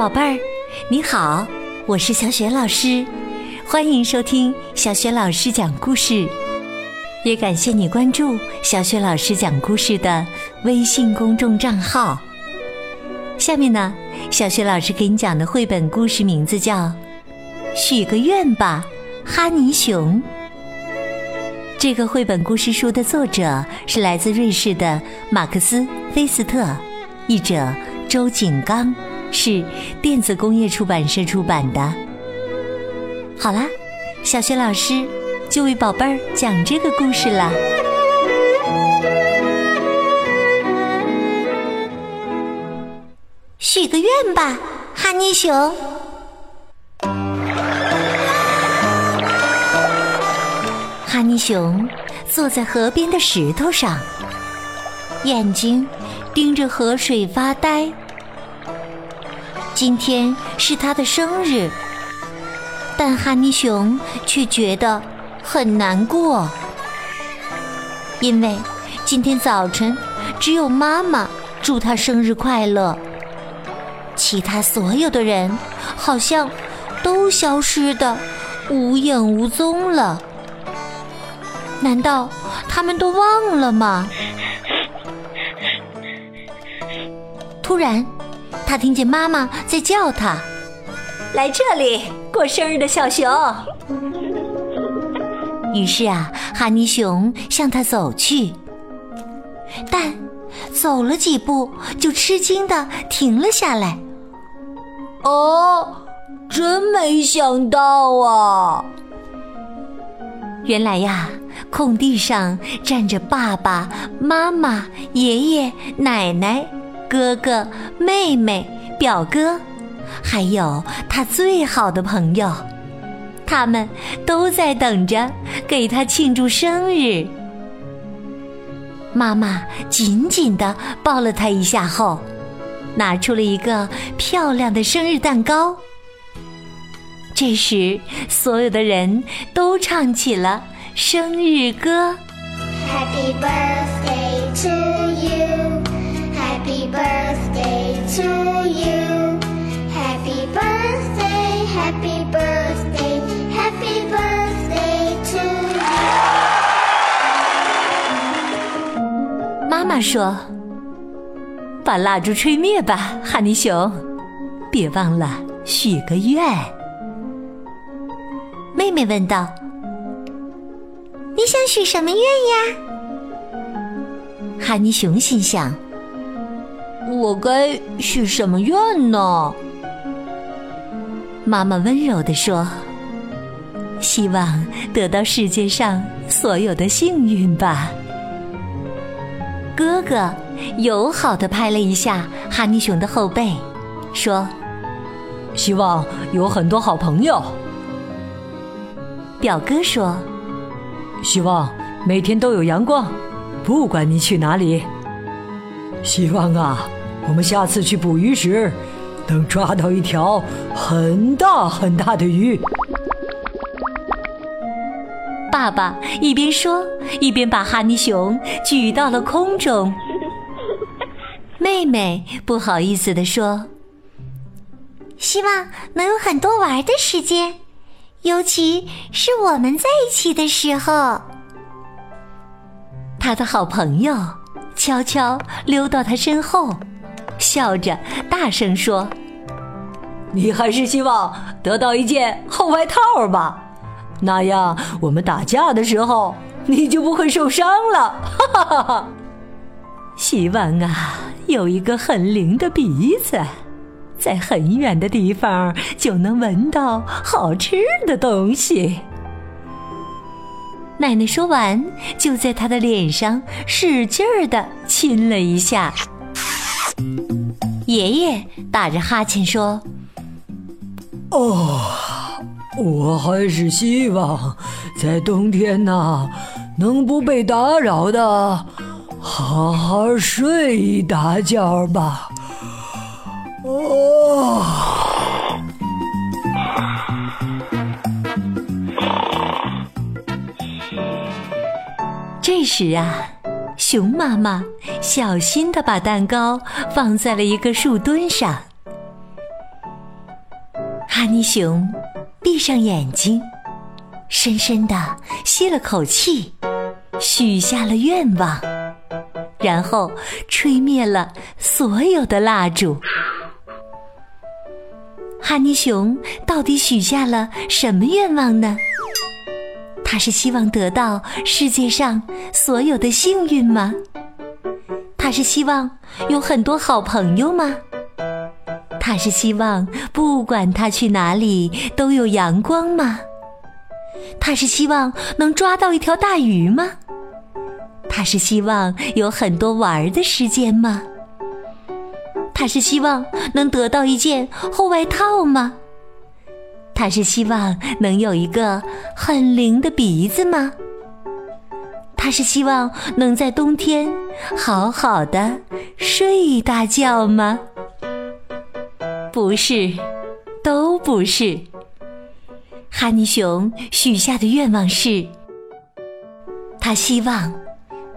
宝贝儿，你好，我是小雪老师，欢迎收听小雪老师讲故事，也感谢你关注小雪老师讲故事的微信公众账号。下面呢，小雪老师给你讲的绘本故事名字叫《许个愿吧，哈尼熊》。这个绘本故事书的作者是来自瑞士的马克思·菲斯特，译者周景刚。是电子工业出版社出版的。好啦，小雪老师就为宝贝儿讲这个故事了。许个愿吧，哈尼熊。哈尼熊坐在河边的石头上，眼睛盯着河水发呆。今天是他的生日，但哈尼熊却觉得很难过，因为今天早晨只有妈妈祝他生日快乐，其他所有的人好像都消失的无影无踪了。难道他们都忘了吗？突然。他听见妈妈在叫他：“来这里过生日的小熊。”于是啊，哈尼熊向他走去，但走了几步就吃惊的停了下来。“哦，真没想到啊！”原来呀，空地上站着爸爸妈妈、爷爷奶奶。哥哥、妹妹、表哥，还有他最好的朋友，他们都在等着给他庆祝生日。妈妈紧紧的抱了他一下后，拿出了一个漂亮的生日蛋糕。这时，所有的人都唱起了生日歌。Happy birthday to. Happy birthday to you. Happy birthday, happy birthday, happy birthday to you. 妈妈说：“把蜡烛吹灭吧，哈尼熊，别忘了许个愿。”妹妹问道：“你想许什么愿呀？”哈尼熊心想。我该许什么愿呢？妈妈温柔地说：“希望得到世界上所有的幸运吧。”哥哥友好的拍了一下哈尼熊的后背，说：“希望有很多好朋友。”表哥说：“希望每天都有阳光，不管你去哪里。”希望啊。我们下次去捕鱼时，能抓到一条很大很大的鱼。爸爸一边说，一边把哈尼熊举到了空中。妹妹不好意思地说：“希望能有很多玩的时间，尤其是我们在一起的时候。”他的好朋友悄悄溜到他身后。笑着大声说：“你还是希望得到一件厚外套吧，那样我们打架的时候你就不会受伤了。”哈哈哈哈！希望啊，有一个很灵的鼻子，在很远的地方就能闻到好吃的东西。奶奶说完，就在他的脸上使劲儿的亲了一下。爷爷打着哈欠说：“哦，我还是希望在冬天呐，能不被打扰的好好睡一大觉吧。”哦，这时啊。熊妈妈小心的把蛋糕放在了一个树墩上。哈尼熊闭上眼睛，深深的吸了口气，许下了愿望，然后吹灭了所有的蜡烛。哈尼熊到底许下了什么愿望呢？他是希望得到世界上所有的幸运吗？他是希望有很多好朋友吗？他是希望不管他去哪里都有阳光吗？他是希望能抓到一条大鱼吗？他是希望有很多玩的时间吗？他是希望能得到一件厚外套吗？他是希望能有一个很灵的鼻子吗？他是希望能在冬天好好的睡一大觉吗？不是，都不是。哈尼熊许下的愿望是：他希望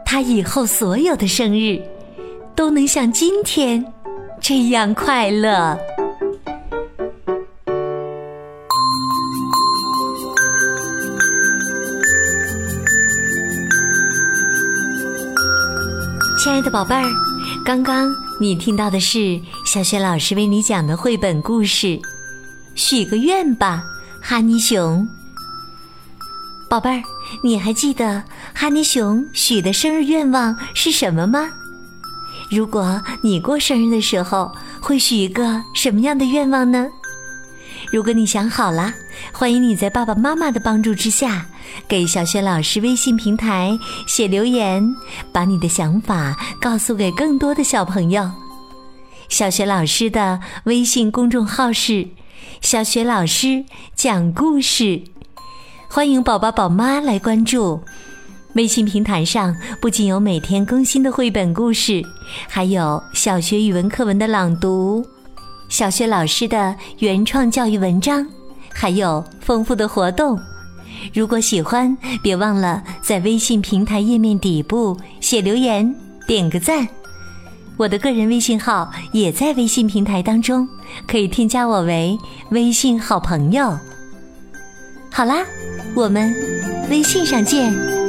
他以后所有的生日都能像今天这样快乐。亲爱的宝贝儿，刚刚你听到的是小雪老师为你讲的绘本故事《许个愿吧，哈尼熊》。宝贝儿，你还记得哈尼熊许的生日愿望是什么吗？如果你过生日的时候会许一个什么样的愿望呢？如果你想好了，欢迎你在爸爸妈妈的帮助之下。给小雪老师微信平台写留言，把你的想法告诉给更多的小朋友。小雪老师的微信公众号是“小雪老师讲故事”，欢迎宝宝宝妈来关注。微信平台上不仅有每天更新的绘本故事，还有小学语文课文的朗读，小学老师的原创教育文章，还有丰富的活动。如果喜欢，别忘了在微信平台页面底部写留言、点个赞。我的个人微信号也在微信平台当中，可以添加我为微信好朋友。好啦，我们微信上见。